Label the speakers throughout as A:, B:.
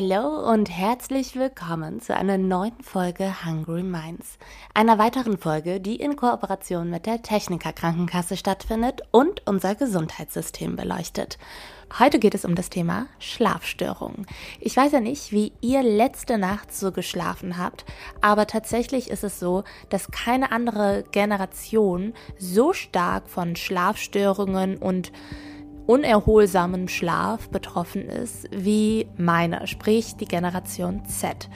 A: Hallo und herzlich willkommen zu einer neuen Folge Hungry Minds. Einer weiteren Folge, die in Kooperation mit der Techniker Krankenkasse stattfindet und unser Gesundheitssystem beleuchtet. Heute geht es um das Thema Schlafstörungen. Ich weiß ja nicht, wie ihr letzte Nacht so geschlafen habt, aber tatsächlich ist es so, dass keine andere Generation so stark von Schlafstörungen und unerholsamen Schlaf betroffen ist wie meine, sprich die Generation Z.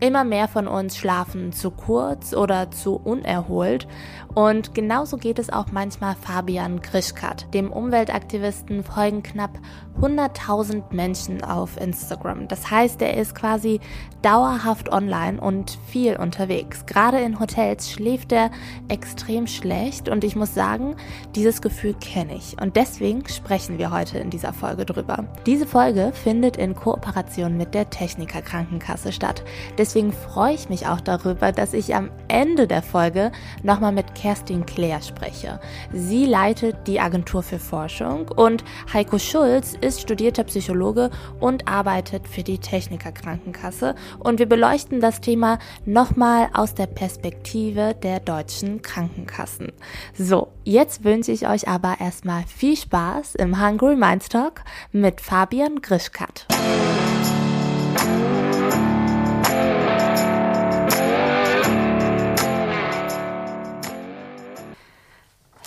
A: Immer mehr von uns schlafen zu kurz oder zu unerholt. Und genauso geht es auch manchmal Fabian Grischkat. Dem Umweltaktivisten folgen knapp 100.000 Menschen auf Instagram. Das heißt, er ist quasi dauerhaft online und viel unterwegs. Gerade in Hotels schläft er extrem schlecht und ich muss sagen, dieses Gefühl kenne ich. Und deswegen sprechen wir heute in dieser Folge drüber. Diese Folge findet in Kooperation mit der Techniker Krankenkasse statt. Deswegen freue ich mich auch darüber, dass ich am Ende der Folge nochmal mit Kerstin Claire spreche. Sie leitet die Agentur für Forschung und Heiko Schulz studierter Psychologe und arbeitet für die Techniker Krankenkasse und wir beleuchten das Thema nochmal aus der Perspektive der deutschen Krankenkassen. So, jetzt wünsche ich euch aber erstmal viel Spaß im Hungry Minds Talk mit Fabian Grischkat.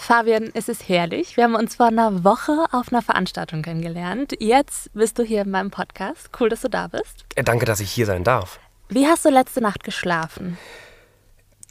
A: Fabian, es ist herrlich. Wir haben uns vor einer Woche auf einer Veranstaltung kennengelernt. Jetzt bist du hier in meinem Podcast. Cool, dass du da bist.
B: Äh, danke, dass ich hier sein darf.
A: Wie hast du letzte Nacht geschlafen?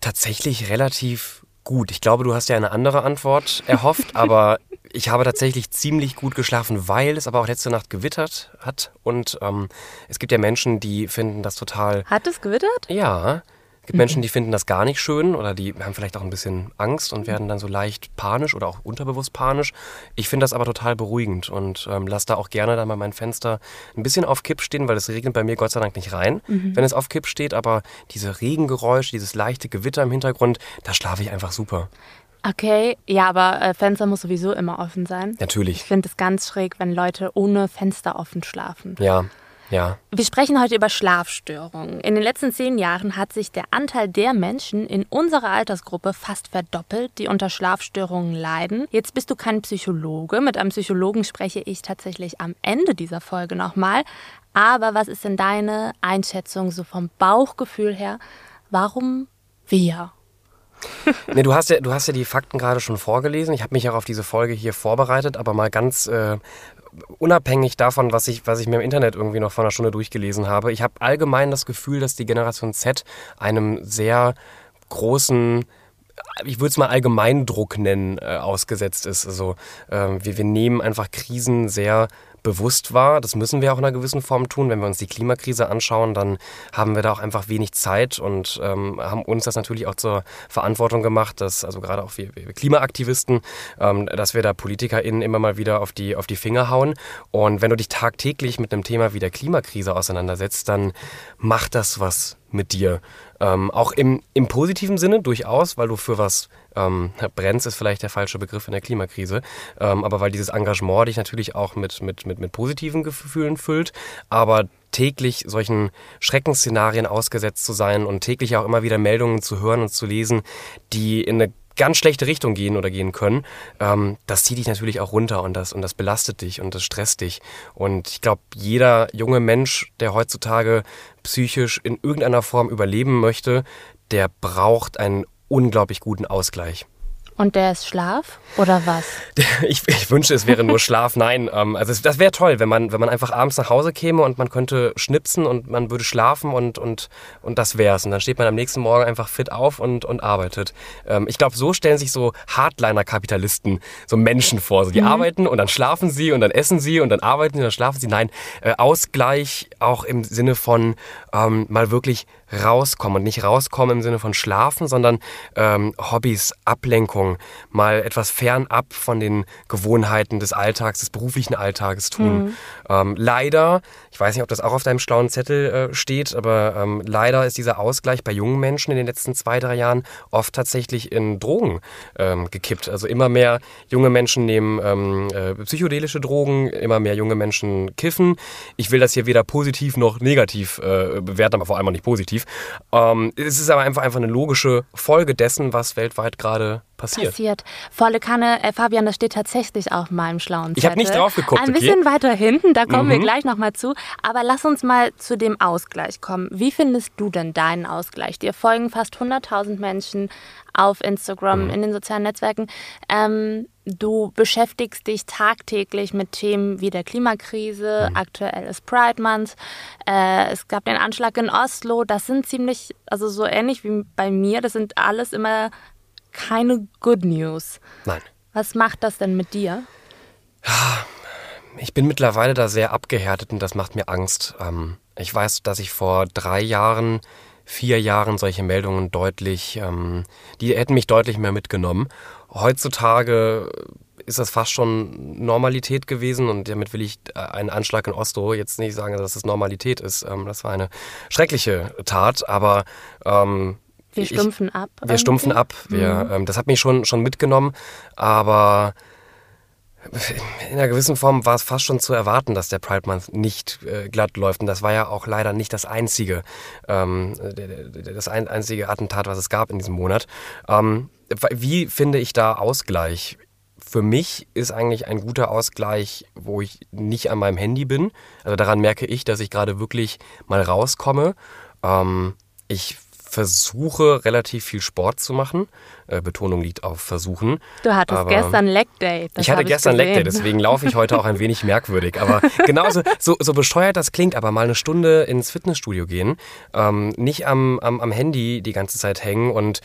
B: Tatsächlich relativ gut. Ich glaube, du hast ja eine andere Antwort erhofft, aber ich habe tatsächlich ziemlich gut geschlafen, weil es aber auch letzte Nacht gewittert hat. Und ähm, es gibt ja Menschen, die finden das total.
A: Hat es gewittert?
B: Ja gibt Menschen, die finden das gar nicht schön oder die haben vielleicht auch ein bisschen Angst und werden dann so leicht panisch oder auch unterbewusst panisch. Ich finde das aber total beruhigend und ähm, lasse da auch gerne dann mal mein Fenster ein bisschen auf Kipp stehen, weil es regnet bei mir Gott sei Dank nicht rein, mhm. wenn es auf Kipp steht. Aber diese Regengeräusche, dieses leichte Gewitter im Hintergrund, da schlafe ich einfach super.
A: Okay, ja, aber äh, Fenster muss sowieso immer offen sein.
B: Natürlich.
A: Ich finde es ganz schräg, wenn Leute ohne Fenster offen schlafen.
B: Ja, ja.
A: Wir sprechen heute über Schlafstörungen. In den letzten zehn Jahren hat sich der Anteil der Menschen in unserer Altersgruppe fast verdoppelt, die unter Schlafstörungen leiden. Jetzt bist du kein Psychologe. Mit einem Psychologen spreche ich tatsächlich am Ende dieser Folge nochmal. Aber was ist denn deine Einschätzung so vom Bauchgefühl her? Warum wir?
B: nee, du hast ja, du hast ja die Fakten gerade schon vorgelesen. Ich habe mich auch auf diese Folge hier vorbereitet, aber mal ganz äh, unabhängig davon, was ich, was ich mir im Internet irgendwie noch vor einer Stunde durchgelesen habe, ich habe allgemein das Gefühl, dass die Generation Z einem sehr großen ich würde es mal Allgemeindruck nennen, äh, ausgesetzt ist. Also äh, wir, wir nehmen einfach Krisen sehr bewusst war. Das müssen wir auch in einer gewissen Form tun. Wenn wir uns die Klimakrise anschauen, dann haben wir da auch einfach wenig Zeit und ähm, haben uns das natürlich auch zur Verantwortung gemacht, dass, also gerade auch wir, wir Klimaaktivisten, ähm, dass wir da PolitikerInnen immer mal wieder auf die, auf die Finger hauen. Und wenn du dich tagtäglich mit einem Thema wie der Klimakrise auseinandersetzt, dann macht das was mit dir. Ähm, auch im, im positiven Sinne durchaus, weil du für was ähm, brennst, ist vielleicht der falsche Begriff in der Klimakrise. Ähm, aber weil dieses Engagement dich natürlich auch mit, mit, mit, mit positiven Gefühlen füllt. Aber täglich solchen Schreckensszenarien ausgesetzt zu sein und täglich auch immer wieder Meldungen zu hören und zu lesen, die in eine ganz schlechte Richtung gehen oder gehen können, ähm, das zieht dich natürlich auch runter und das, und das belastet dich und das stresst dich. Und ich glaube, jeder junge Mensch, der heutzutage psychisch in irgendeiner Form überleben möchte, der braucht einen unglaublich guten Ausgleich.
A: Und der ist Schlaf oder was?
B: Ich, ich wünsche, es wäre nur Schlaf. Nein, ähm, also das wäre toll, wenn man, wenn man einfach abends nach Hause käme und man könnte schnipsen und man würde schlafen und, und, und das wär's. Und dann steht man am nächsten Morgen einfach fit auf und, und arbeitet. Ähm, ich glaube, so stellen sich so Hardliner-Kapitalisten so Menschen vor. So, die mhm. arbeiten und dann schlafen sie und dann essen sie und dann arbeiten sie und dann schlafen sie. Nein, äh, Ausgleich auch im Sinne von ähm, mal wirklich rauskommen. Und nicht rauskommen im Sinne von schlafen, sondern ähm, Hobbys, Ablenkung, mal etwas fernab von den Gewohnheiten des Alltags, des beruflichen Alltages tun. Mhm. Ähm, leider, ich weiß nicht, ob das auch auf deinem schlauen Zettel äh, steht, aber ähm, leider ist dieser Ausgleich bei jungen Menschen in den letzten zwei, drei Jahren oft tatsächlich in Drogen ähm, gekippt. Also immer mehr junge Menschen nehmen ähm, äh, psychedelische Drogen, immer mehr junge Menschen kiffen. Ich will das hier weder positiv noch negativ äh, bewerten, aber vor allem auch nicht positiv. Ähm, es ist aber einfach, einfach eine logische Folge dessen, was weltweit gerade passiert.
A: Passiert. Volle Kanne, äh, Fabian, das steht tatsächlich auf meinem schlauen Zettel.
B: Ich habe nicht drauf geguckt.
A: Ein bisschen okay. weiter hinten, da kommen mhm. wir gleich nochmal zu. Aber lass uns mal zu dem Ausgleich kommen. Wie findest du denn deinen Ausgleich? Dir folgen fast 100.000 Menschen auf Instagram, mhm. in den sozialen Netzwerken. Ähm, du beschäftigst dich tagtäglich mit Themen wie der Klimakrise. Mhm. Aktuell ist Pride Month. Äh, es gab den Anschlag in Oslo. Das sind ziemlich, also so ähnlich wie bei mir, das sind alles immer keine Good News.
B: Nein.
A: Was macht das denn mit dir?
B: Ich bin mittlerweile da sehr abgehärtet und das macht mir Angst. Ähm, ich weiß, dass ich vor drei Jahren vier Jahren solche Meldungen deutlich, ähm, die hätten mich deutlich mehr mitgenommen. Heutzutage ist das fast schon Normalität gewesen und damit will ich äh, einen Anschlag in Oslo jetzt nicht sagen, dass es Normalität ist. Ähm, das war eine schreckliche Tat, aber
A: wir stumpfen
B: ich,
A: ab.
B: Wir irgendwie? stumpfen ab. Wir, mhm. ähm, das hat mich schon, schon mitgenommen, aber in einer gewissen Form war es fast schon zu erwarten, dass der Pride Month nicht äh, glatt läuft. Und das war ja auch leider nicht das einzige, ähm, das ein, einzige Attentat, was es gab in diesem Monat. Ähm, wie finde ich da Ausgleich? Für mich ist eigentlich ein guter Ausgleich, wo ich nicht an meinem Handy bin. Also daran merke ich, dass ich gerade wirklich mal rauskomme. Ähm, ich versuche relativ viel Sport zu machen. Äh, Betonung liegt auf versuchen.
A: Du hattest aber gestern Leg Day.
B: ich hatte gestern Leg Day, deswegen laufe ich heute auch ein wenig merkwürdig. Aber genauso so, so bescheuert das klingt, aber mal eine Stunde ins Fitnessstudio gehen, ähm, nicht am, am, am Handy die ganze Zeit hängen und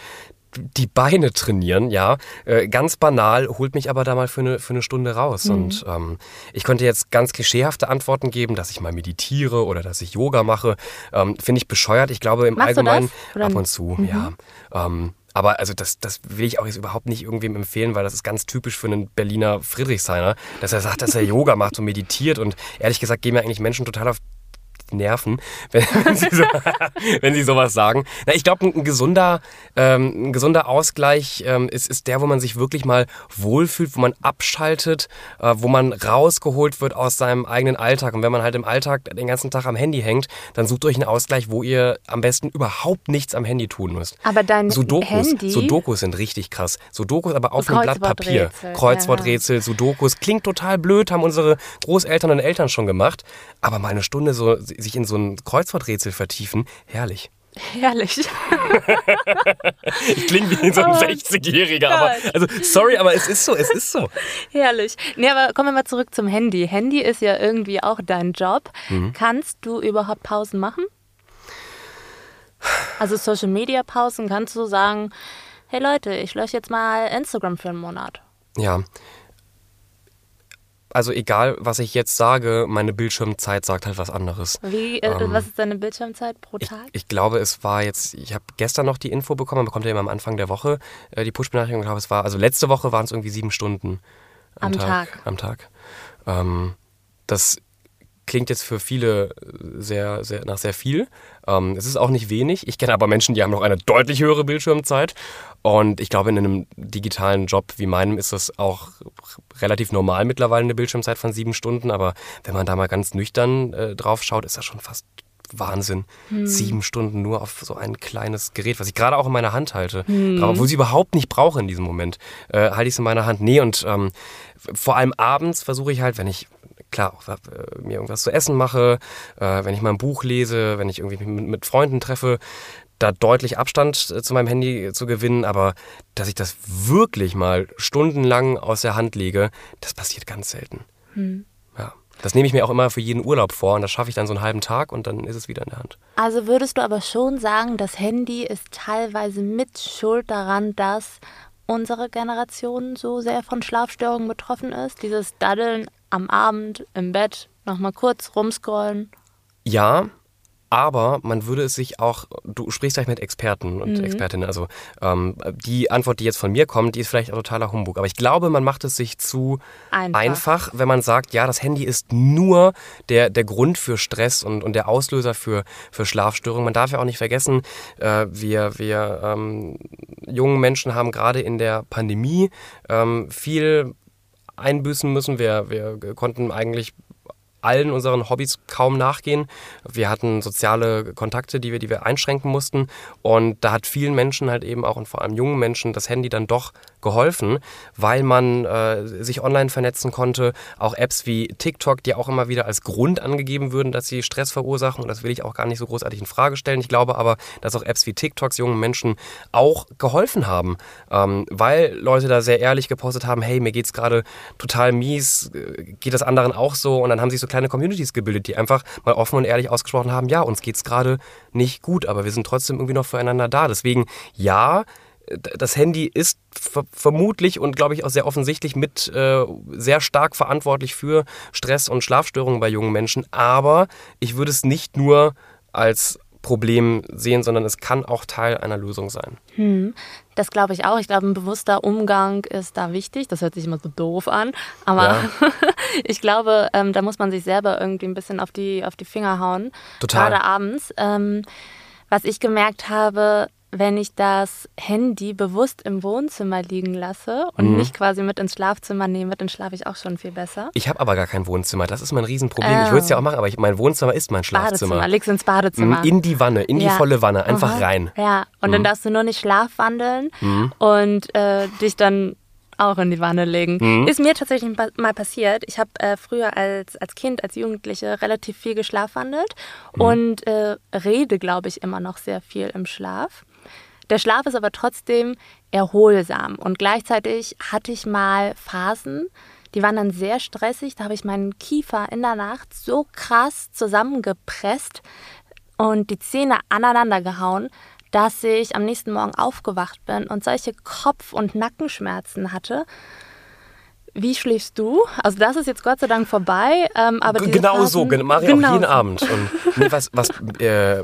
B: die Beine trainieren, ja. Äh, ganz banal, holt mich aber da mal für eine, für eine Stunde raus. Mhm. Und ähm, ich könnte jetzt ganz klischeehafte Antworten geben, dass ich mal meditiere oder dass ich Yoga mache. Ähm, Finde ich bescheuert. Ich glaube im
A: Machst
B: Allgemeinen ab und zu, mhm. ja. Ähm, aber also das, das will ich auch jetzt überhaupt nicht irgendwem empfehlen, weil das ist ganz typisch für einen Berliner Friedrichshainer, dass er sagt, dass er Yoga macht und meditiert. Und ehrlich gesagt gehen mir eigentlich Menschen total auf nerven, wenn, wenn, sie, so, wenn sie sowas sagen. Na, ich glaube, ein, gesunder, ähm, ein gesunder Ausgleich ähm, ist, ist der, wo man sich wirklich mal wohlfühlt, wo man abschaltet, äh, wo man rausgeholt wird aus seinem eigenen Alltag. Und wenn man halt im Alltag den ganzen Tag am Handy hängt, dann sucht euch einen Ausgleich, wo ihr am besten überhaupt nichts am Handy tun müsst.
A: Aber dein
B: Sudokus,
A: Handy?
B: Sudokus sind richtig krass. Sudokus aber auf einem Blatt Papier. Kreuzworträtsel, ja. Sudokus. Klingt total blöd, haben unsere Großeltern und Eltern schon gemacht. Aber mal eine Stunde so sich in so ein Kreuzworträtsel vertiefen, herrlich.
A: Herrlich.
B: ich klinge wie so ein oh, 60-Jähriger, aber also sorry, aber es ist so, es ist so.
A: Herrlich. Nee, aber kommen wir mal zurück zum Handy. Handy ist ja irgendwie auch dein Job. Mhm. Kannst du überhaupt Pausen machen? Also Social Media Pausen, kannst du sagen, hey Leute, ich lösche jetzt mal Instagram für einen Monat.
B: Ja, also egal, was ich jetzt sage, meine Bildschirmzeit sagt halt was anderes.
A: Wie, äh, ähm, was ist deine Bildschirmzeit pro Tag?
B: Ich, ich glaube, es war jetzt, ich habe gestern noch die Info bekommen, man bekommt ja immer am Anfang der Woche äh, die Push-Benachrichtigung. Ich glaube, es war, also letzte Woche waren es irgendwie sieben Stunden am, am Tag, Tag. Am Tag. Ähm, das klingt jetzt für viele sehr, sehr nach sehr viel. Ähm, es ist auch nicht wenig. Ich kenne aber Menschen, die haben noch eine deutlich höhere Bildschirmzeit. Und ich glaube, in einem digitalen Job wie meinem ist das auch relativ normal mittlerweile eine Bildschirmzeit von sieben Stunden. Aber wenn man da mal ganz nüchtern äh, drauf schaut, ist das schon fast Wahnsinn. Hm. Sieben Stunden nur auf so ein kleines Gerät, was ich gerade auch in meiner Hand halte. Hm. Aber wo ich überhaupt nicht brauche in diesem Moment, äh, halte ich es in meiner Hand. Nee, und ähm, vor allem abends versuche ich halt, wenn ich klar, auch, äh, mir irgendwas zu essen mache, äh, wenn ich mal ein Buch lese, wenn ich irgendwie mit, mit Freunden treffe, da deutlich Abstand äh, zu meinem Handy zu gewinnen, aber dass ich das wirklich mal stundenlang aus der Hand lege, das passiert ganz selten. Hm. Ja. Das nehme ich mir auch immer für jeden Urlaub vor und das schaffe ich dann so einen halben Tag und dann ist es wieder in der Hand.
A: Also würdest du aber schon sagen, das Handy ist teilweise mit Schuld daran, dass unsere Generation so sehr von Schlafstörungen betroffen ist? Dieses Daddeln am Abend im Bett nochmal kurz rumscrollen?
B: Ja, aber man würde es sich auch, du sprichst gleich mit Experten und mhm. Expertinnen, also ähm, die Antwort, die jetzt von mir kommt, die ist vielleicht totaler Humbug. Aber ich glaube, man macht es sich zu einfach, einfach wenn man sagt, ja, das Handy ist nur der, der Grund für Stress und, und der Auslöser für, für Schlafstörungen. Man darf ja auch nicht vergessen, äh, wir, wir ähm, jungen Menschen haben gerade in der Pandemie ähm, viel einbüßen müssen. Wir, wir konnten eigentlich allen unseren Hobbys kaum nachgehen. Wir hatten soziale Kontakte, die wir, die wir einschränken mussten. Und da hat vielen Menschen halt eben auch und vor allem jungen Menschen das Handy dann doch geholfen, weil man äh, sich online vernetzen konnte. Auch Apps wie TikTok, die auch immer wieder als Grund angegeben würden, dass sie Stress verursachen. Und das will ich auch gar nicht so großartig in Frage stellen. Ich glaube aber, dass auch Apps wie TikToks jungen Menschen auch geholfen haben, ähm, weil Leute da sehr ehrlich gepostet haben, hey, mir geht's gerade total mies, äh, geht das anderen auch so? Und dann haben sich so kleine Communities gebildet, die einfach mal offen und ehrlich ausgesprochen haben, ja, uns geht's gerade nicht gut, aber wir sind trotzdem irgendwie noch füreinander da. Deswegen ja, das Handy ist vermutlich und glaube ich auch sehr offensichtlich mit äh, sehr stark verantwortlich für Stress und Schlafstörungen bei jungen Menschen. Aber ich würde es nicht nur als Problem sehen, sondern es kann auch Teil einer Lösung sein.
A: Hm, das glaube ich auch. Ich glaube, ein bewusster Umgang ist da wichtig. Das hört sich immer so doof an, aber ja. ich glaube, ähm, da muss man sich selber irgendwie ein bisschen auf die, auf die Finger hauen.
B: Total.
A: Gerade abends. Ähm, was ich gemerkt habe, wenn ich das Handy bewusst im Wohnzimmer liegen lasse und mhm. nicht quasi mit ins Schlafzimmer nehme, dann schlafe ich auch schon viel besser.
B: Ich habe aber gar kein Wohnzimmer. Das ist mein Riesenproblem. Oh. Ich würde es ja auch machen, aber ich, mein Wohnzimmer ist mein Schlafzimmer.
A: Badezimmer, legst ins Badezimmer.
B: In die Wanne, in die volle Wanne, einfach Aha. rein.
A: Ja, und mhm. dann darfst du nur nicht schlafwandeln mhm. und äh, dich dann auch in die Wanne legen. Mhm. Ist mir tatsächlich mal passiert. Ich habe äh, früher als, als Kind, als Jugendliche relativ viel geschlafwandelt mhm. und äh, rede, glaube ich, immer noch sehr viel im Schlaf. Der Schlaf ist aber trotzdem erholsam und gleichzeitig hatte ich mal Phasen, die waren dann sehr stressig. Da habe ich meinen Kiefer in der Nacht so krass zusammengepresst und die Zähne aneinander gehauen, dass ich am nächsten Morgen aufgewacht bin und solche Kopf- und Nackenschmerzen hatte. Wie schläfst du? Also das ist jetzt Gott sei Dank vorbei. Ähm, aber
B: genau Phasen, so, mache ich genau auch jeden so. Abend. Und nee, was, was äh,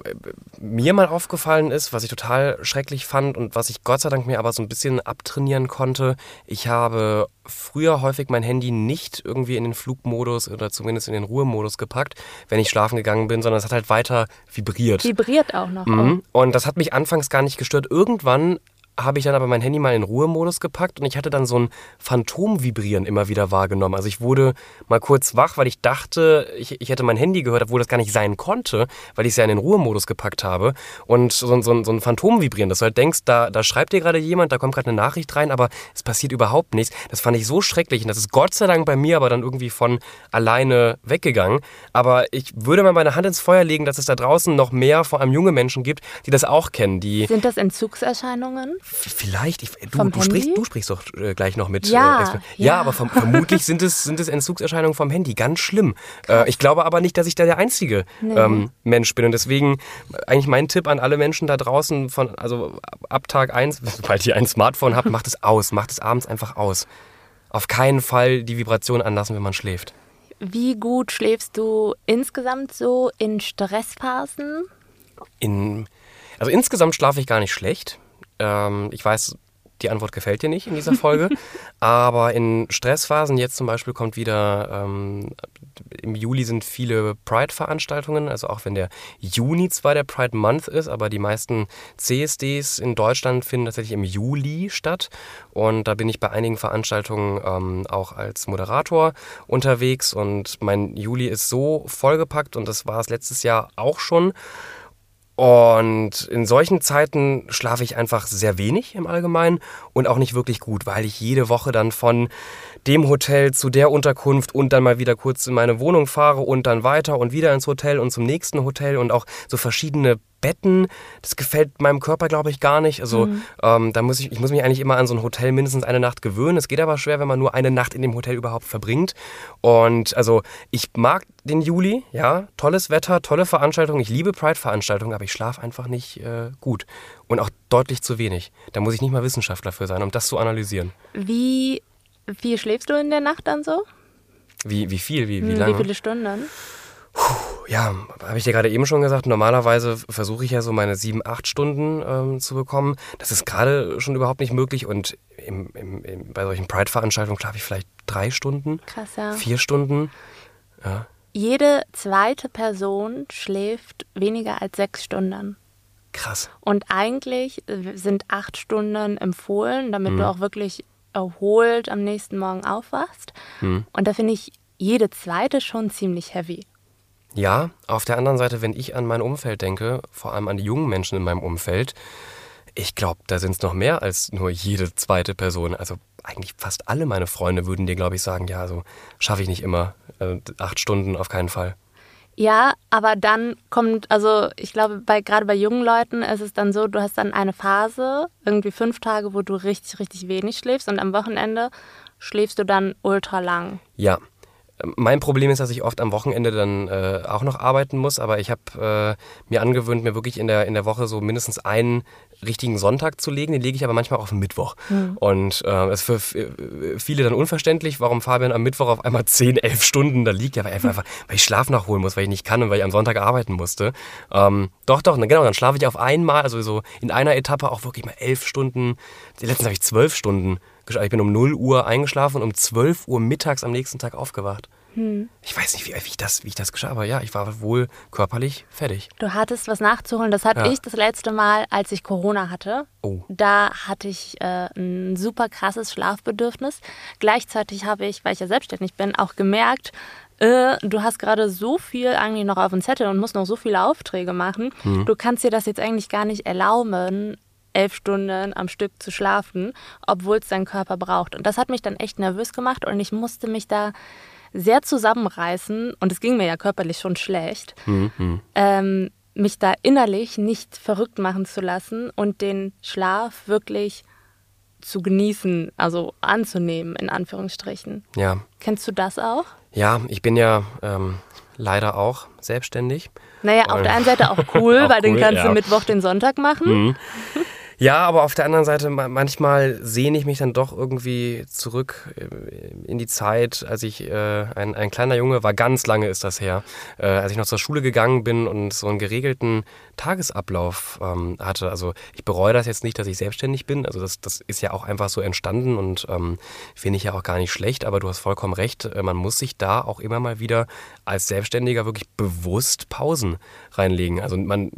B: mir mal aufgefallen ist, was ich total schrecklich fand und was ich Gott sei Dank mir aber so ein bisschen abtrainieren konnte, ich habe früher häufig mein Handy nicht irgendwie in den Flugmodus oder zumindest in den Ruhemodus gepackt, wenn ich schlafen gegangen bin, sondern es hat halt weiter vibriert.
A: Vibriert auch noch.
B: Mhm. Und das hat mich anfangs gar nicht gestört. Irgendwann habe ich dann aber mein Handy mal in Ruhemodus gepackt und ich hatte dann so ein Phantomvibrieren immer wieder wahrgenommen. Also ich wurde mal kurz wach, weil ich dachte, ich, ich hätte mein Handy gehört, obwohl das gar nicht sein konnte, weil ich es ja in den Ruhemodus gepackt habe. Und so, so, so ein Phantomvibrieren, dass du halt denkst, da, da schreibt dir gerade jemand, da kommt gerade eine Nachricht rein, aber es passiert überhaupt nichts. Das fand ich so schrecklich und das ist Gott sei Dank bei mir aber dann irgendwie von alleine weggegangen. Aber ich würde mal meine Hand ins Feuer legen, dass es da draußen noch mehr, vor allem junge Menschen gibt, die das auch kennen. Die
A: Sind das Entzugserscheinungen?
B: Vielleicht, ich, du, du, sprichst, du sprichst doch äh, gleich noch mit.
A: Ja, äh, ja.
B: ja aber vom, vermutlich sind es, sind es Entzugserscheinungen vom Handy. Ganz schlimm. Äh, ich glaube aber nicht, dass ich da der einzige nee. ähm, Mensch bin. Und deswegen eigentlich mein Tipp an alle Menschen da draußen, von, also ab Tag 1, sobald ihr ein Smartphone habt, macht es aus. Macht es abends einfach aus. Auf keinen Fall die Vibration anlassen, wenn man schläft.
A: Wie gut schläfst du insgesamt so in Stressphasen?
B: In, also insgesamt schlafe ich gar nicht schlecht. Ähm, ich weiß, die Antwort gefällt dir nicht in dieser Folge. aber in Stressphasen, jetzt zum Beispiel kommt wieder, ähm, im Juli sind viele Pride-Veranstaltungen, also auch wenn der Juni zwar der Pride Month ist, aber die meisten CSDs in Deutschland finden tatsächlich im Juli statt. Und da bin ich bei einigen Veranstaltungen ähm, auch als Moderator unterwegs. Und mein Juli ist so vollgepackt und das war es letztes Jahr auch schon. Und in solchen Zeiten schlafe ich einfach sehr wenig im Allgemeinen und auch nicht wirklich gut, weil ich jede Woche dann von dem Hotel zu der Unterkunft und dann mal wieder kurz in meine Wohnung fahre und dann weiter und wieder ins Hotel und zum nächsten Hotel und auch so verschiedene Betten. Das gefällt meinem Körper, glaube ich, gar nicht. Also mhm. ähm, da muss ich, ich muss mich eigentlich immer an so ein Hotel mindestens eine Nacht gewöhnen. Es geht aber schwer, wenn man nur eine Nacht in dem Hotel überhaupt verbringt. Und also ich mag den Juli, ja, tolles Wetter, tolle Veranstaltungen. Ich liebe Pride-Veranstaltungen, aber ich schlafe einfach nicht äh, gut. Und auch deutlich zu wenig. Da muss ich nicht mal Wissenschaftler für sein, um das zu analysieren.
A: Wie viel schläfst du in der Nacht dann so?
B: Wie, wie viel? Wie, wie hm, lange?
A: Wie viele Stunden?
B: Puh, Ja, habe ich dir gerade eben schon gesagt, normalerweise versuche ich ja so meine sieben, acht Stunden ähm, zu bekommen. Das ist gerade schon überhaupt nicht möglich und im, im, im, bei solchen Pride-Veranstaltungen schlafe ich vielleicht drei Stunden,
A: Krass, ja.
B: vier Stunden. Ja.
A: Jede zweite Person schläft weniger als sechs Stunden.
B: Krass.
A: Und eigentlich sind acht Stunden empfohlen, damit
B: Mhm.
A: du auch wirklich erholt am nächsten Morgen aufwachst.
B: Mhm.
A: Und da finde ich jede zweite schon ziemlich heavy.
B: Ja, auf der anderen Seite, wenn ich an mein Umfeld denke, vor allem an die jungen Menschen in meinem Umfeld, ich glaube, da sind es noch mehr als nur jede zweite Person. Also eigentlich fast alle meine Freunde würden dir, glaube ich, sagen, ja, so schaffe ich nicht immer. Äh, acht Stunden auf keinen Fall.
A: Ja, aber dann kommt, also ich glaube, bei, gerade bei jungen Leuten ist es dann so, du hast dann eine Phase, irgendwie fünf Tage, wo du richtig, richtig wenig schläfst und am Wochenende schläfst du dann ultra lang.
B: Ja. Mein Problem ist, dass ich oft am Wochenende dann äh, auch noch arbeiten muss, aber ich habe äh, mir angewöhnt, mir wirklich in der, in der Woche so mindestens einen richtigen Sonntag zu legen. Den lege ich aber manchmal auf den Mittwoch. Und äh, es ist für viele dann unverständlich, warum Fabian am Mittwoch auf einmal 10, 11 Stunden da liegt. Ja, weil, einfach, weil ich Schlaf nachholen muss, weil ich nicht kann und weil ich am Sonntag arbeiten musste. Ähm, doch, doch, genau, dann schlafe ich auf einmal, also so in einer Etappe auch wirklich mal elf Stunden. Letztens habe ich zwölf Stunden. Ich bin um 0 Uhr eingeschlafen und um 12 Uhr mittags am nächsten Tag aufgewacht. Ich weiß nicht, wie, wie, ich das, wie ich das geschah, aber ja, ich war wohl körperlich fertig.
A: Du hattest was nachzuholen. Das hatte
B: Ja.
A: ich das letzte Mal, als ich Corona hatte.
B: Oh.
A: Da hatte ich äh, ein super krasses Schlafbedürfnis. Gleichzeitig habe ich, weil ich ja selbstständig bin, auch gemerkt, äh, du hast gerade so viel eigentlich noch auf dem Zettel und musst noch so viele Aufträge machen.
B: Mhm.
A: Du kannst dir das jetzt eigentlich gar nicht erlauben, elf Stunden am Stück zu schlafen, obwohl es dein Körper braucht. Und das hat mich dann echt nervös gemacht und ich musste mich da sehr zusammenreißen und es ging mir ja körperlich schon schlecht, ähm, mich da innerlich nicht verrückt machen zu lassen und den Schlaf wirklich zu genießen, also anzunehmen, in Anführungsstrichen.
B: Ja,
A: Kennst du das auch?
B: ja, ich bin ja ähm, leider auch selbstständig.
A: Naja, auf der einen Seite auch cool,
B: Auch
A: weil den
B: cool,
A: kannst
B: ja. Mhm.
A: du Mittwoch den Sonntag machen.
B: Ja, aber auf der anderen Seite, ma- manchmal sehne ich mich dann doch irgendwie zurück äh, in die Zeit, als ich äh, ein, ein kleiner Junge war, ganz lange ist das her, äh, als ich noch zur Schule gegangen bin und so einen geregelten Tagesablauf ähm, hatte. Also ich bereue das jetzt nicht, dass ich selbstständig bin. Also das, das ist ja auch einfach so entstanden und ähm, finde ich ja auch gar nicht schlecht. Aber du hast vollkommen recht, äh, man muss sich da auch immer mal wieder als Selbstständiger wirklich bewusst Pausen reinlegen. Also man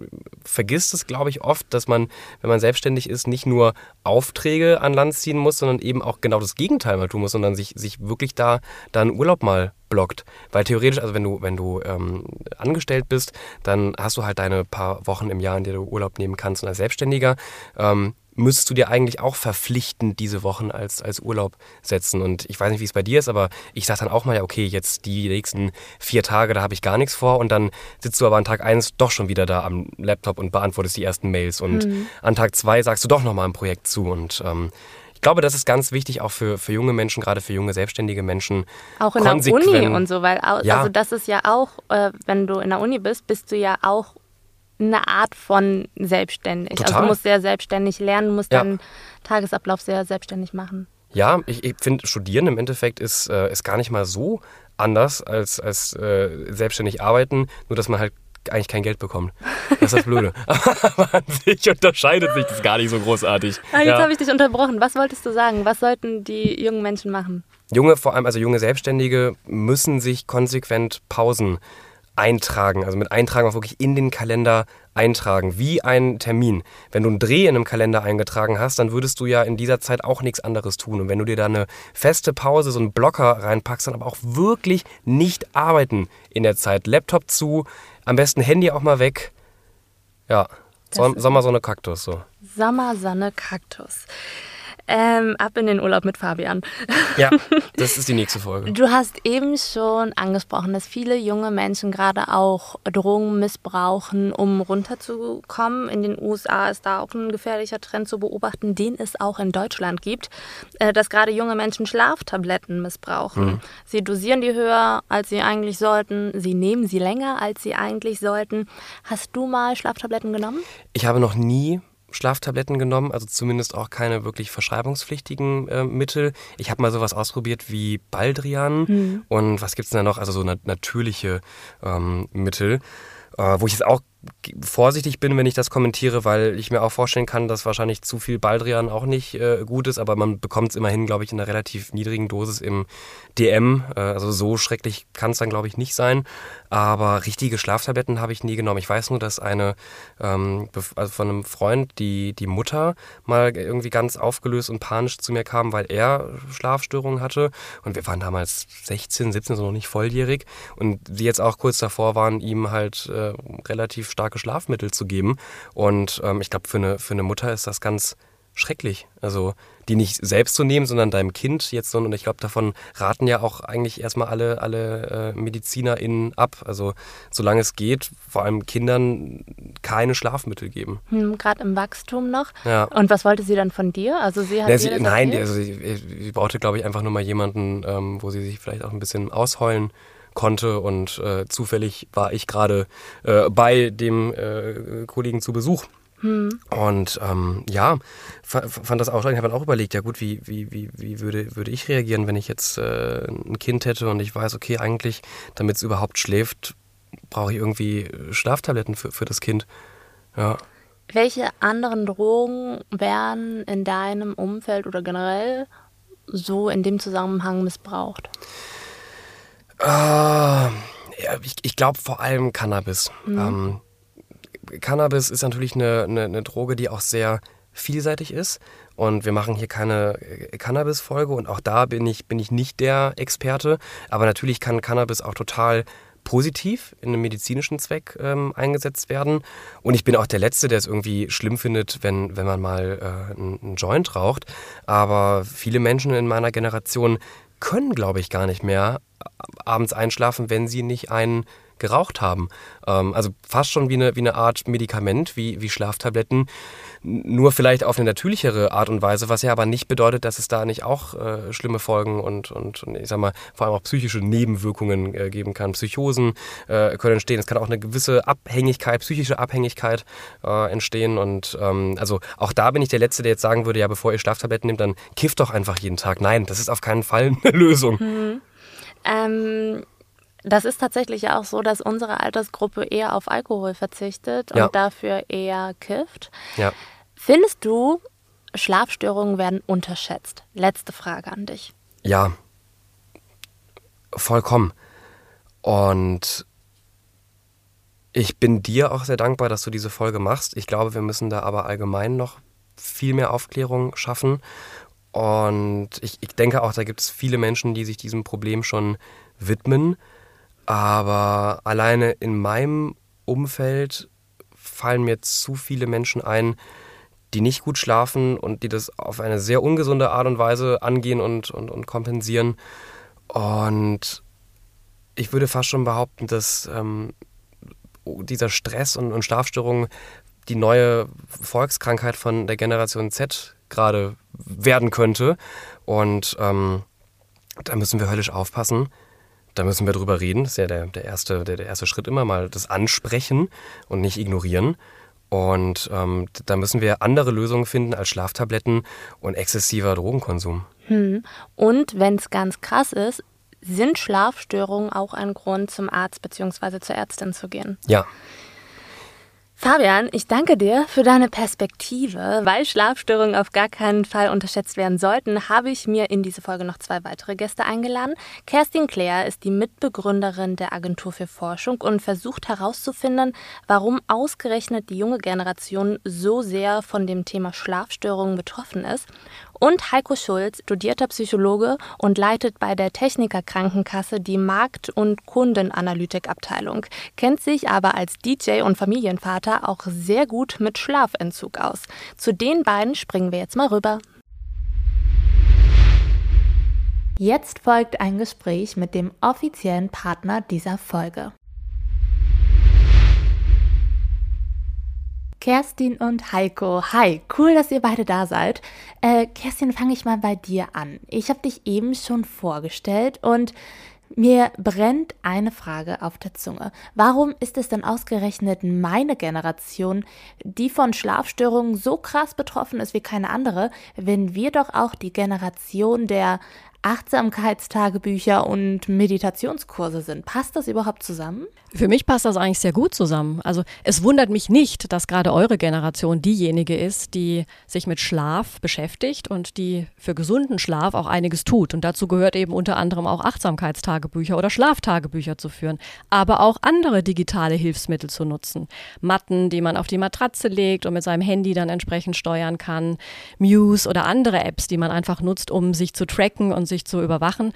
B: vergisst es, glaube ich, oft, dass man, wenn man selbstständig ist, nicht nur Aufträge an Land ziehen muss, sondern eben auch genau das Gegenteil mal tun muss, sondern sich, sich wirklich da, da einen Urlaub mal blockt. Weil theoretisch, also wenn du, wenn du ähm, angestellt bist, dann hast du halt deine paar Wochen im Jahr, in denen du Urlaub nehmen kannst. Und als Selbstständiger ähm, müsstest du dir eigentlich auch verpflichtend diese Wochen als, als Urlaub setzen. Und ich weiß nicht, wie es bei dir ist, aber ich sage dann auch mal, ja, okay, jetzt die nächsten vier Tage, da habe ich gar nichts vor. Und dann sitzt du aber an Tag eins doch schon wieder da am Laptop und beantwortest die ersten Mails. Und an Tag zwei sagst du doch nochmal ein Projekt zu. Und ähm, ich glaube, das ist ganz wichtig auch für, für junge Menschen, gerade für junge selbstständige Menschen.
A: Auch in der Uni und so, weil au-
B: Ja.
A: also das ist ja auch, äh, wenn du in der Uni bist, bist du ja auch eine Art von selbstständig. Also
B: Total.
A: du musst sehr selbstständig lernen, musst
B: Ja.
A: deinen Tagesablauf sehr selbstständig machen.
B: Ja, ich, ich finde, Studieren im Endeffekt ist, äh, ist gar nicht mal so anders als, als äh, selbstständig arbeiten, nur dass man halt eigentlich kein Geld bekommt. Das ist das Blöde. Aber an sich unterscheidet sich das gar nicht so großartig.
A: Ah, jetzt
B: Ja.
A: habe ich dich unterbrochen. Was wolltest du sagen? Was sollten die jungen Menschen machen?
B: Junge, vor allem also junge Selbstständige, müssen sich konsequent Pausen eintragen. Also mit eintragen auch wirklich in den Kalender eintragen, wie ein Termin. Wenn du einen Dreh in einem Kalender eingetragen hast, dann würdest du ja in dieser Zeit auch nichts anderes tun. Und wenn du dir da eine feste Pause, so einen Blocker reinpackst, dann aber auch wirklich nicht arbeiten in der Zeit. Laptop zu, am besten Handy auch mal weg. Ja,
A: ist-
B: Sommersonne Kaktus so.
A: Sommer, Sonne, Kaktus. Ähm, ab in den Urlaub mit Fabian.
B: Ja, das ist die nächste Folge.
A: Du hast eben schon angesprochen, dass viele junge Menschen gerade auch Drogen missbrauchen, um runterzukommen. In den USA ist da auch ein gefährlicher Trend zu beobachten, den es auch in Deutschland gibt, äh, dass gerade junge Menschen Schlaftabletten missbrauchen. Sie dosieren die höher, als sie eigentlich sollten. Sie nehmen sie länger, als sie eigentlich sollten. Hast du mal Schlaftabletten genommen?
B: Ich habe noch nie Schlaftabletten genommen, also zumindest auch keine wirklich verschreibungspflichtigen äh, Mittel. Ich habe mal sowas ausprobiert wie Baldrian mhm. und was gibt es da noch? Also so nat natürliche ähm, Mittel, äh, wo ich jetzt auch vorsichtig bin, wenn ich das kommentiere, weil ich mir auch vorstellen kann, dass wahrscheinlich zu viel Baldrian auch nicht äh, gut ist, aber man bekommt es immerhin, glaube ich, in einer relativ niedrigen Dosis im DM. Äh, also so schrecklich kann es dann, glaube ich, nicht sein. Aber richtige Schlaftabletten habe ich nie genommen. Ich weiß nur, dass eine ähm, also von einem Freund, die, die Mutter mal irgendwie ganz aufgelöst und panisch zu mir kam, weil er Schlafstörungen hatte. Und wir waren damals 16, 17, so noch nicht volljährig. Und sie jetzt auch kurz davor waren, ihm halt äh, relativ starke Schlafmittel zu geben. Und ähm, ich glaube, für eine, für eine Mutter ist das ganz schrecklich. Also die nicht selbst zu nehmen, sondern deinem Kind jetzt so. Und ich glaube, davon raten ja auch eigentlich erstmal alle, alle äh, MedizinerInnen ab. Also solange es geht, vor allem Kindern keine Schlafmittel geben.
A: Hm, Gerade im Wachstum noch. Ja. Und was wollte sie dann von dir? Also sie hat
B: ja, sie, Nein, also sie, sie, brauchte, glaube ich, einfach nur mal jemanden, ähm, wo sie sich vielleicht auch ein bisschen ausheulen konnte und äh, zufällig war ich gerade äh, bei dem äh, Kollegen zu Besuch. Hm. Und ähm, ja, fand das auch, ich habe dann auch überlegt, ja gut, wie, wie, wie, wie würde, würde ich reagieren, wenn ich jetzt äh, ein Kind hätte und ich weiß, okay, eigentlich, damit es überhaupt schläft, brauche ich irgendwie Schlaftabletten für, für das Kind. Ja.
A: Welche anderen Drogen werden in deinem Umfeld oder generell so in dem Zusammenhang missbraucht?
B: Äh, ich, ich glaube vor allem Cannabis. Mhm. Ähm, Cannabis ist natürlich eine, eine, eine, Droge, die auch sehr vielseitig ist. Und wir machen hier keine äh, Cannabis-Folge und auch da bin ich, bin ich nicht der Experte. Aber natürlich kann Cannabis auch total positiv in einem medizinischen Zweck ähm, eingesetzt werden. Und ich bin auch der Letzte, der es irgendwie schlimm findet, wenn, wenn man mal äh, einen Joint raucht. Aber viele Menschen in meiner Generation können, glaube ich, gar nicht mehr abends einschlafen, wenn sie nicht einen geraucht haben. Ähm, also fast schon wie eine, wie eine Art Medikament, wie, wie Schlaftabletten, nur vielleicht auf eine natürlichere Art und Weise, was ja aber nicht bedeutet, dass es da nicht auch äh, schlimme Folgen und, und, und, ich sag mal, vor allem auch psychische Nebenwirkungen äh, geben kann. Psychosen äh, können entstehen. Es kann auch eine gewisse Abhängigkeit, psychische Abhängigkeit äh, entstehen. Und ähm, also auch da bin ich der Letzte, der jetzt sagen würde, ja, bevor ihr Schlaftabletten nehmt, dann kifft doch einfach jeden Tag. Nein, das ist auf keinen Fall eine Lösung.
A: Mhm. Ähm, das ist tatsächlich auch so, dass unsere Altersgruppe eher auf Alkohol verzichtet und ja. dafür eher kifft. Ja. Findest du, Schlafstörungen werden unterschätzt? Letzte Frage an dich.
B: Ja, vollkommen. Und ich bin dir auch sehr dankbar, dass du diese Folge machst. Ich glaube, wir müssen da aber allgemein noch viel mehr Aufklärung schaffen. Und ich, ich denke auch, da gibt es viele Menschen, die sich diesem Problem schon widmen. Aber alleine in meinem Umfeld fallen mir zu viele Menschen ein, die nicht gut schlafen und die das auf eine sehr ungesunde Art und Weise angehen und, und, und kompensieren. Und ich würde fast schon behaupten, dass ähm, dieser Stress und, und Schlafstörungen die neue Volkskrankheit von der Generation Z gerade werden könnte. Und ähm, da müssen wir höllisch aufpassen da müssen wir drüber reden. Das ist ja der, der, erste, der, der erste Schritt immer mal das Ansprechen und nicht ignorieren. Und ähm, da müssen wir andere Lösungen finden als Schlaftabletten und exzessiver Drogenkonsum.
A: Hm. Und wenn es ganz krass ist, sind Schlafstörungen auch ein Grund, zum Arzt bzw. zur Ärztin zu gehen?
B: Ja.
A: Fabian, ich danke dir für deine Perspektive. Weil Schlafstörungen auf gar keinen Fall unterschätzt werden sollten, habe ich mir in diese Folge noch zwei weitere Gäste eingeladen. Kerstin Claire ist die Mitbegründerin der Agentur für Forschung und versucht herauszufinden, warum ausgerechnet die junge Generation so sehr von dem Thema Schlafstörungen betroffen ist und Heiko Schulz, studierter Psychologe und leitet bei der Techniker Krankenkasse die Markt- und Kundenanalytikabteilung, kennt sich aber als DJ und Familienvater auch sehr gut mit Schlafentzug aus. Zu den beiden springen wir jetzt mal rüber. Jetzt folgt ein Gespräch mit dem offiziellen Partner dieser Folge. Kerstin und Heiko. Hi, cool, dass ihr beide da seid. Äh, Kerstin, fange ich mal bei dir an. Ich habe dich eben schon vorgestellt und Mir brennt eine Frage auf der Zunge. Warum ist es denn ausgerechnet meine Generation, die von Schlafstörungen so krass betroffen ist wie keine andere, wenn wir doch auch die Generation der Achtsamkeitstagebücher und Meditationskurse sind. Passt das überhaupt zusammen?
C: Für mich passt das eigentlich sehr gut zusammen. Also es wundert mich nicht, dass gerade eure Generation diejenige ist, die sich mit Schlaf beschäftigt und die für gesunden Schlaf auch einiges tut. Und dazu gehört eben unter anderem auch Achtsamkeitstagebücher oder Schlaftagebücher zu führen, aber auch andere digitale Hilfsmittel zu nutzen. Matten, die man auf die Matratze legt und mit seinem Handy dann entsprechend steuern kann, Muse oder andere Apps, die man einfach nutzt, um sich zu tracken und sich zu überwachen.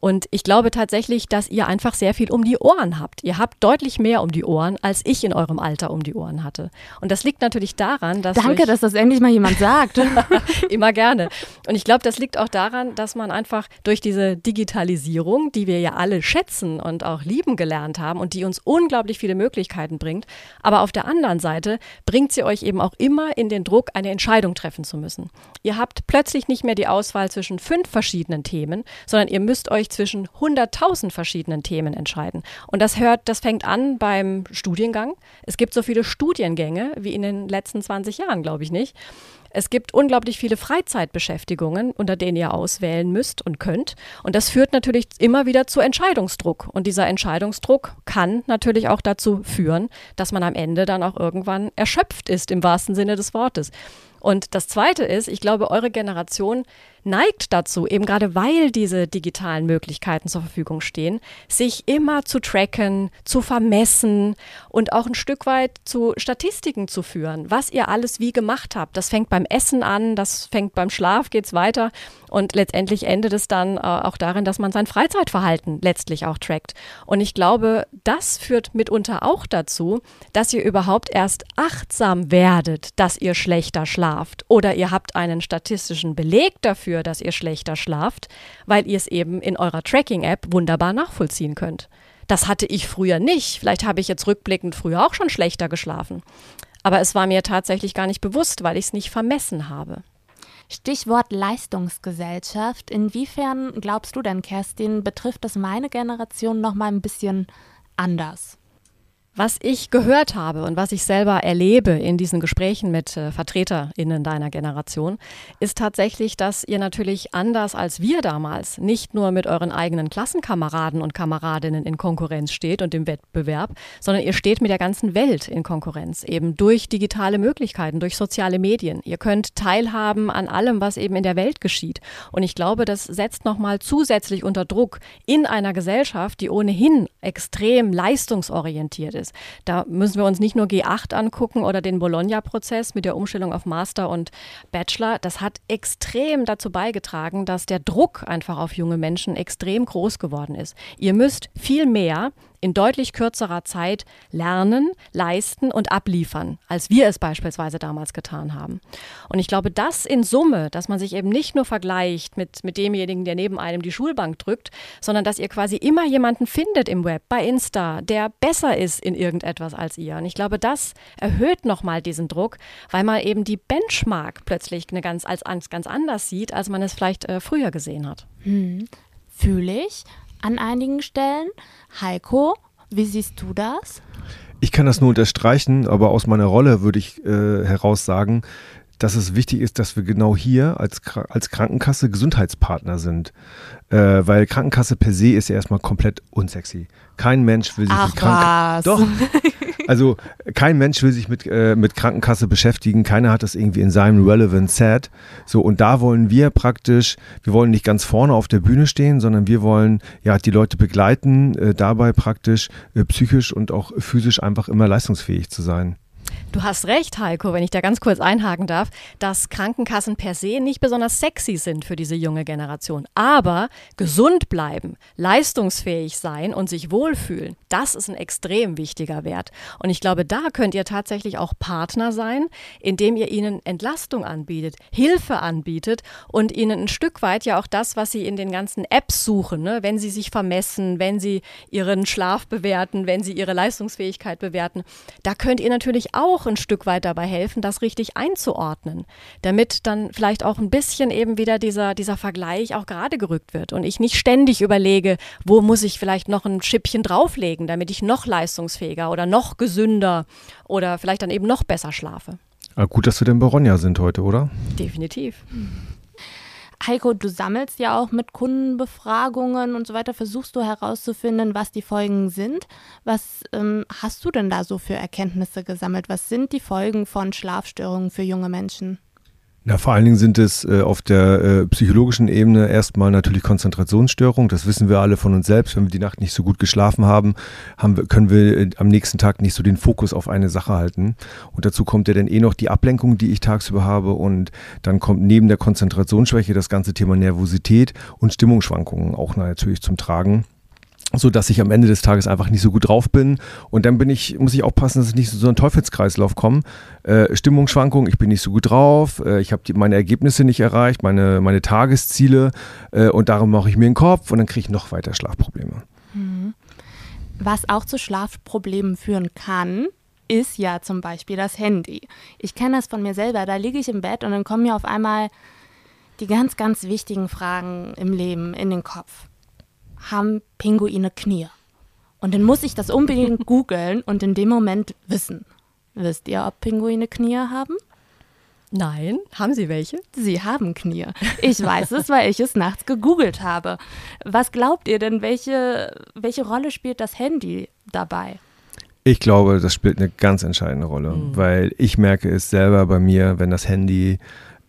C: Und ich glaube tatsächlich, dass ihr einfach sehr viel um die Ohren habt. Ihr habt deutlich mehr um die Ohren, als ich in eurem Alter um die Ohren hatte. Und das liegt natürlich daran, dass.
A: Danke, dass das endlich mal jemand sagt.
C: Immer gerne. Und ich glaube, das liegt auch daran, dass man einfach durch diese Digitalisierung, die wir ja alle schätzen und auch lieben gelernt haben und die uns unglaublich viele Möglichkeiten bringt, aber auf der anderen Seite bringt sie euch eben auch immer in den Druck, eine Entscheidung treffen zu müssen. Ihr habt plötzlich nicht mehr die Auswahl zwischen fünf verschiedenen Themen, sondern ihr müsst euch zwischen 100.000 verschiedenen Themen entscheiden. Und das hört, das fängt an beim Studiengang. Es gibt so viele Studiengänge wie in den letzten 20 Jahren, glaube ich nicht. Es gibt unglaublich viele Freizeitbeschäftigungen, unter denen ihr auswählen müsst und könnt. Und das führt natürlich immer wieder zu Entscheidungsdruck. Und dieser Entscheidungsdruck kann natürlich auch dazu führen, dass man am Ende dann auch irgendwann erschöpft ist, im wahrsten Sinne des Wortes. Und das Zweite ist, ich glaube, eure Generation neigt dazu, eben gerade weil diese digitalen Möglichkeiten zur Verfügung stehen, sich immer zu tracken, zu vermessen und auch ein Stück weit zu Statistiken zu führen, was ihr alles wie gemacht habt. Das fängt beim Essen an, das fängt beim Schlaf, geht's weiter und letztendlich endet es dann äh, auch darin, dass man sein Freizeitverhalten letztlich auch trackt. Und ich glaube, das führt mitunter auch dazu, dass ihr überhaupt erst achtsam werdet, dass ihr schlechter schlaft oder ihr habt einen statistischen Beleg dafür, dass ihr schlechter schlaft, weil ihr es eben in eurer Tracking-App wunderbar nachvollziehen könnt. Das hatte ich früher nicht. Vielleicht habe ich jetzt rückblickend früher auch schon schlechter geschlafen. Aber es war mir tatsächlich gar nicht bewusst, weil ich es nicht vermessen habe.
A: Stichwort Leistungsgesellschaft. Inwiefern glaubst du denn, Kerstin, betrifft das meine Generation noch mal ein bisschen anders?
C: Was ich gehört habe und was ich selber erlebe in diesen Gesprächen mit äh, VertreterInnen deiner Generation, ist tatsächlich, dass ihr natürlich anders als wir damals nicht nur mit euren eigenen Klassenkameraden und Kameradinnen in Konkurrenz steht und im Wettbewerb, sondern ihr steht mit der ganzen Welt in Konkurrenz, eben durch digitale Möglichkeiten, durch soziale Medien. Ihr könnt teilhaben an allem, was eben in der Welt geschieht. Und ich glaube, das setzt nochmal zusätzlich unter Druck in einer Gesellschaft, die ohnehin extrem leistungsorientiert ist ist. Da müssen wir uns nicht nur G8 angucken oder den Bologna-Prozess mit der Umstellung auf Master und Bachelor. Das hat extrem dazu beigetragen, dass der Druck einfach auf junge Menschen extrem groß geworden ist. Ihr müsst viel mehr in deutlich kürzerer Zeit lernen, leisten und abliefern, als wir es beispielsweise damals getan haben. Und ich glaube, das in Summe, dass man sich eben nicht nur vergleicht mit, mit demjenigen, der neben einem die Schulbank drückt, sondern dass ihr quasi immer jemanden findet im Web, bei Insta, der besser ist in irgendetwas als ihr. Und ich glaube, das erhöht nochmal diesen Druck, weil man eben die Benchmark plötzlich eine ganz, als, ganz anders sieht, als man es vielleicht äh, früher gesehen hat.
A: Hm. Fühle ich an einigen Stellen. Heiko, wie siehst du das?
D: Ich kann das nur unterstreichen, aber aus meiner Rolle würde ich äh, heraus sagen, dass es wichtig ist, dass wir genau hier als, als Krankenkasse Gesundheitspartner sind. Äh, weil Krankenkasse per se ist ja erstmal komplett unsexy. Kein Mensch will sich
A: Ach
D: Krankenkasse. Doch. Also kein Mensch will sich mit, äh, mit Krankenkasse beschäftigen. Keiner hat das irgendwie in seinem Relevant Set. So, und da wollen wir praktisch, wir wollen nicht ganz vorne auf der Bühne stehen, sondern wir wollen ja die Leute begleiten, äh, dabei praktisch äh, psychisch und auch physisch einfach immer leistungsfähig zu sein.
C: Du hast recht, Heiko, wenn ich da ganz kurz einhaken darf, dass Krankenkassen per se nicht besonders sexy sind für diese junge Generation. Aber gesund bleiben, leistungsfähig sein und sich wohlfühlen, das ist ein extrem wichtiger Wert. Und ich glaube, da könnt ihr tatsächlich auch Partner sein, indem ihr ihnen Entlastung anbietet, Hilfe anbietet und ihnen ein Stück weit ja auch das, was sie in den ganzen Apps suchen, ne? wenn sie sich vermessen, wenn sie ihren Schlaf bewerten, wenn sie ihre Leistungsfähigkeit bewerten, da könnt ihr natürlich auch auch ein Stück weit dabei helfen, das richtig einzuordnen, damit dann vielleicht auch ein bisschen eben wieder dieser, dieser Vergleich auch gerade gerückt wird und ich nicht ständig überlege, wo muss ich vielleicht noch ein Schippchen drauflegen, damit ich noch leistungsfähiger oder noch gesünder oder vielleicht dann eben noch besser schlafe.
D: Ah, gut, dass wir denn bei Ronja sind heute, oder?
C: Definitiv.
A: Heiko, du sammelst ja auch mit Kundenbefragungen und so weiter, versuchst du herauszufinden, was die Folgen sind. Was ähm, hast du denn da so für Erkenntnisse gesammelt? Was sind die Folgen von Schlafstörungen für junge Menschen?
D: Ja, vor allen Dingen sind es äh, auf der äh, psychologischen Ebene erstmal natürlich Konzentrationsstörungen. Das wissen wir alle von uns selbst. Wenn wir die Nacht nicht so gut geschlafen haben, haben wir, können wir äh, am nächsten Tag nicht so den Fokus auf eine Sache halten. Und dazu kommt ja dann eh noch die Ablenkung, die ich tagsüber habe. Und dann kommt neben der Konzentrationsschwäche das ganze Thema Nervosität und Stimmungsschwankungen auch natürlich zum Tragen so dass ich am Ende des Tages einfach nicht so gut drauf bin. Und dann bin ich, muss ich aufpassen, dass ich nicht so, einen Teufelskreislauf komme. Äh, Stimmungsschwankung, ich bin nicht so gut drauf, äh, ich habe meine Ergebnisse nicht erreicht, meine, meine Tagesziele äh, und darum mache ich mir einen Kopf und dann kriege ich noch weiter Schlafprobleme.
A: Mhm. Was auch zu Schlafproblemen führen kann, ist ja zum Beispiel das Handy. Ich kenne das von mir selber. Da liege ich im Bett und dann kommen mir auf einmal die ganz, ganz wichtigen Fragen im Leben in den Kopf haben Pinguine Knie? Und dann muss ich das unbedingt googeln und in dem Moment wissen. Wisst ihr, ob Pinguine Knie haben?
C: Nein, haben sie welche?
A: Sie haben Knie. Ich weiß es, weil ich es nachts gegoogelt habe. Was glaubt ihr denn, welche, welche Rolle spielt das Handy dabei?
D: Ich glaube, das spielt eine ganz entscheidende Rolle, mhm. weil ich merke es selber bei mir, wenn das Handy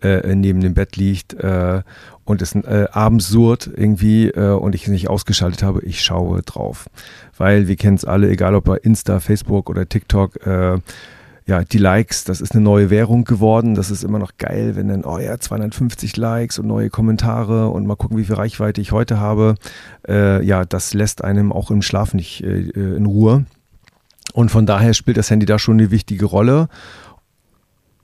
D: äh, neben dem Bett liegt äh, und es äh, abends surrt irgendwie äh, und ich es nicht ausgeschaltet habe, ich schaue drauf. Weil wir kennen es alle, egal ob bei Insta, Facebook oder TikTok, äh, ja, die Likes, das ist eine neue Währung geworden. Das ist immer noch geil, wenn dann, oh ja, 250 Likes und neue Kommentare und mal gucken, wie viel Reichweite ich heute habe. Äh, ja, das lässt einem auch im Schlaf nicht äh, äh in Ruhe. Und von daher spielt das Handy da schon eine wichtige Rolle.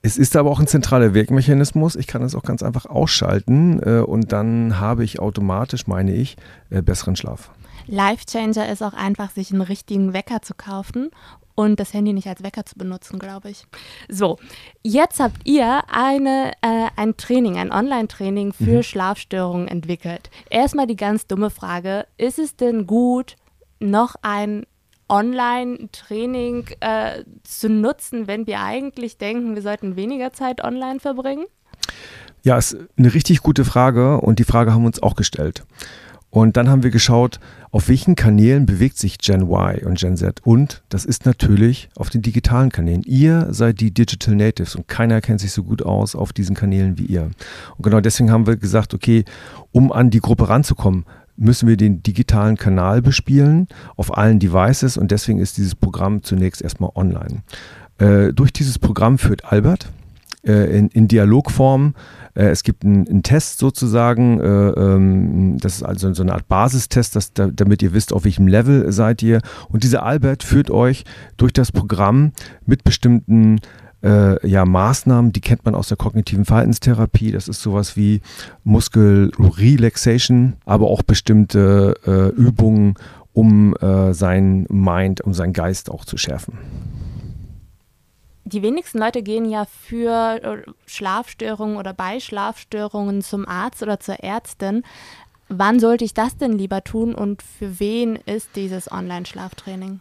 D: Es ist aber auch ein zentraler Wirkmechanismus. Ich kann es auch ganz einfach ausschalten äh, und dann habe ich automatisch, meine ich, äh, besseren Schlaf.
A: Life Changer ist auch einfach, sich einen richtigen Wecker zu kaufen und das Handy nicht als Wecker zu benutzen, glaube ich. So, jetzt habt ihr eine, äh, ein Training, ein Online-Training für mhm. Schlafstörungen entwickelt. Erstmal die ganz dumme Frage, ist es denn gut, noch ein Online-Training äh, zu nutzen, wenn wir eigentlich denken, wir sollten weniger Zeit online verbringen?
D: Ja, ist eine richtig gute Frage und die Frage haben wir uns auch gestellt. Und dann haben wir geschaut, auf welchen Kanälen bewegt sich Gen Y und Gen Z. Und das ist natürlich auf den digitalen Kanälen. Ihr seid die Digital Natives und keiner kennt sich so gut aus auf diesen Kanälen wie ihr. Und genau deswegen haben wir gesagt, okay, um an die Gruppe ranzukommen, müssen wir den digitalen Kanal bespielen auf allen Devices und deswegen ist dieses Programm zunächst erstmal online. Äh, durch dieses Programm führt Albert äh, in, in, Dialogform. Äh, es gibt einen Test sozusagen, äh, ähm, das ist also so eine Art Basistest, dass, da, damit ihr wisst, auf welchem Level seid ihr. Und dieser Albert führt euch durch das Programm mit bestimmten äh, ja, Maßnahmen, die kennt man aus der kognitiven Verhaltenstherapie. Das ist sowas wie Muskelrelaxation, aber auch bestimmte äh, Übungen, um äh, sein Mind, um seinen Geist auch zu schärfen.
A: Die wenigsten Leute gehen ja für äh, Schlafstörungen oder bei Schlafstörungen zum Arzt oder zur Ärztin. Wann sollte ich das denn lieber tun und für wen ist dieses Online-Schlaftraining?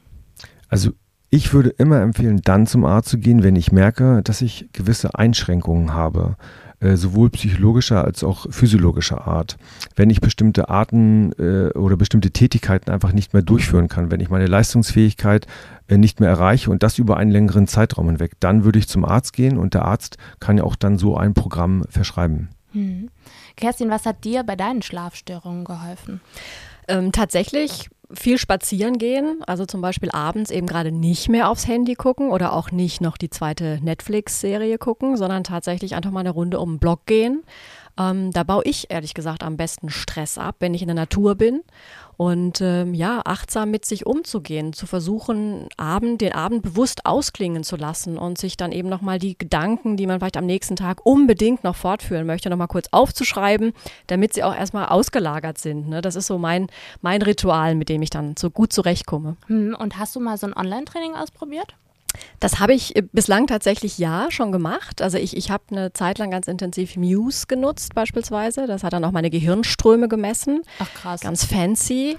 D: Also ich würde immer empfehlen, dann zum Arzt zu gehen, wenn ich merke, dass ich gewisse Einschränkungen habe, äh, sowohl psychologischer als auch physiologischer Art. Wenn ich bestimmte Arten äh, oder bestimmte Tätigkeiten einfach nicht mehr durchführen kann, wenn ich meine Leistungsfähigkeit äh, nicht mehr erreiche und das über einen längeren Zeitraum hinweg, dann würde ich zum Arzt gehen und der Arzt kann ja auch dann so ein Programm verschreiben.
A: Hm. Kerstin, was hat dir bei deinen Schlafstörungen geholfen?
C: Ähm, tatsächlich viel spazieren gehen, also zum Beispiel abends eben gerade nicht mehr aufs Handy gucken oder auch nicht noch die zweite Netflix-Serie gucken, sondern tatsächlich einfach mal eine Runde um den Block gehen. Ähm, da baue ich ehrlich gesagt am besten Stress ab, wenn ich in der Natur bin und ähm, ja, achtsam mit sich umzugehen, zu versuchen, Abend, den Abend bewusst ausklingen zu lassen und sich dann eben nochmal die Gedanken, die man vielleicht am nächsten Tag unbedingt noch fortführen möchte, nochmal kurz aufzuschreiben, damit sie auch erstmal ausgelagert sind. Ne? Das ist so mein, mein Ritual, mit dem ich dann so gut zurechtkomme.
A: Hm, und hast du mal so ein Online-Training ausprobiert?
C: Das habe ich äh, bislang tatsächlich ja schon gemacht. Also ich, ich habe eine Zeit lang ganz intensiv Muse genutzt beispielsweise. Das hat dann auch meine Gehirnströme gemessen.
A: Ach krass.
C: Ganz fancy.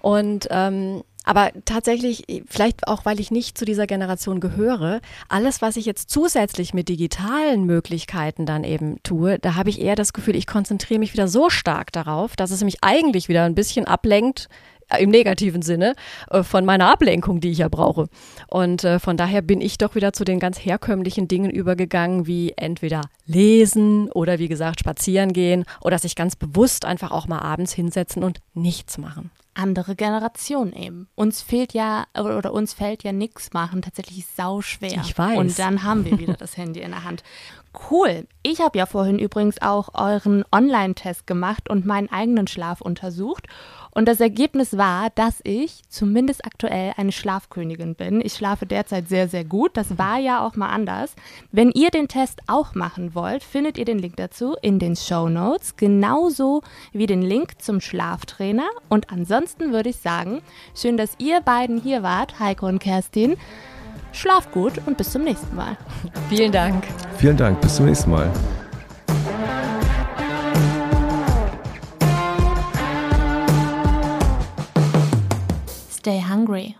C: Und ähm, aber tatsächlich, vielleicht auch, weil ich nicht zu dieser Generation gehöre, alles, was ich jetzt zusätzlich mit digitalen Möglichkeiten dann eben tue, da habe ich eher das Gefühl, ich konzentriere mich wieder so stark darauf, dass es mich eigentlich wieder ein bisschen ablenkt, äh, im negativen Sinne, äh, von meiner Ablenkung, die ich ja brauche. Und äh, von daher bin ich doch wieder zu den ganz herkömmlichen Dingen übergegangen, wie entweder lesen oder wie gesagt spazieren gehen oder sich ganz bewusst einfach auch mal abends hinsetzen und nichts machen
A: andere Generation eben. Uns fehlt ja, oder uns fällt ja nichts machen tatsächlich sau schwer.
C: Ich weiß.
A: Und dann haben wir wieder das Handy in der Hand. Cool. Ich habe ja vorhin übrigens auch euren Online-Test gemacht und meinen eigenen Schlaf untersucht. Und das Ergebnis war, dass ich zumindest aktuell eine Schlafkönigin bin. Ich schlafe derzeit sehr, sehr gut. Das war ja auch mal anders. Wenn ihr den Test auch machen wollt, findet ihr den Link dazu in den Show Notes, genauso wie den Link zum Schlaftrainer. Und ansonsten würde ich sagen, schön, dass ihr beiden hier wart, Heiko und Kerstin. Schlaft gut und bis zum nächsten Mal.
C: Vielen Dank.
D: Vielen Dank, bis zum nächsten Mal.
A: Stay hungry.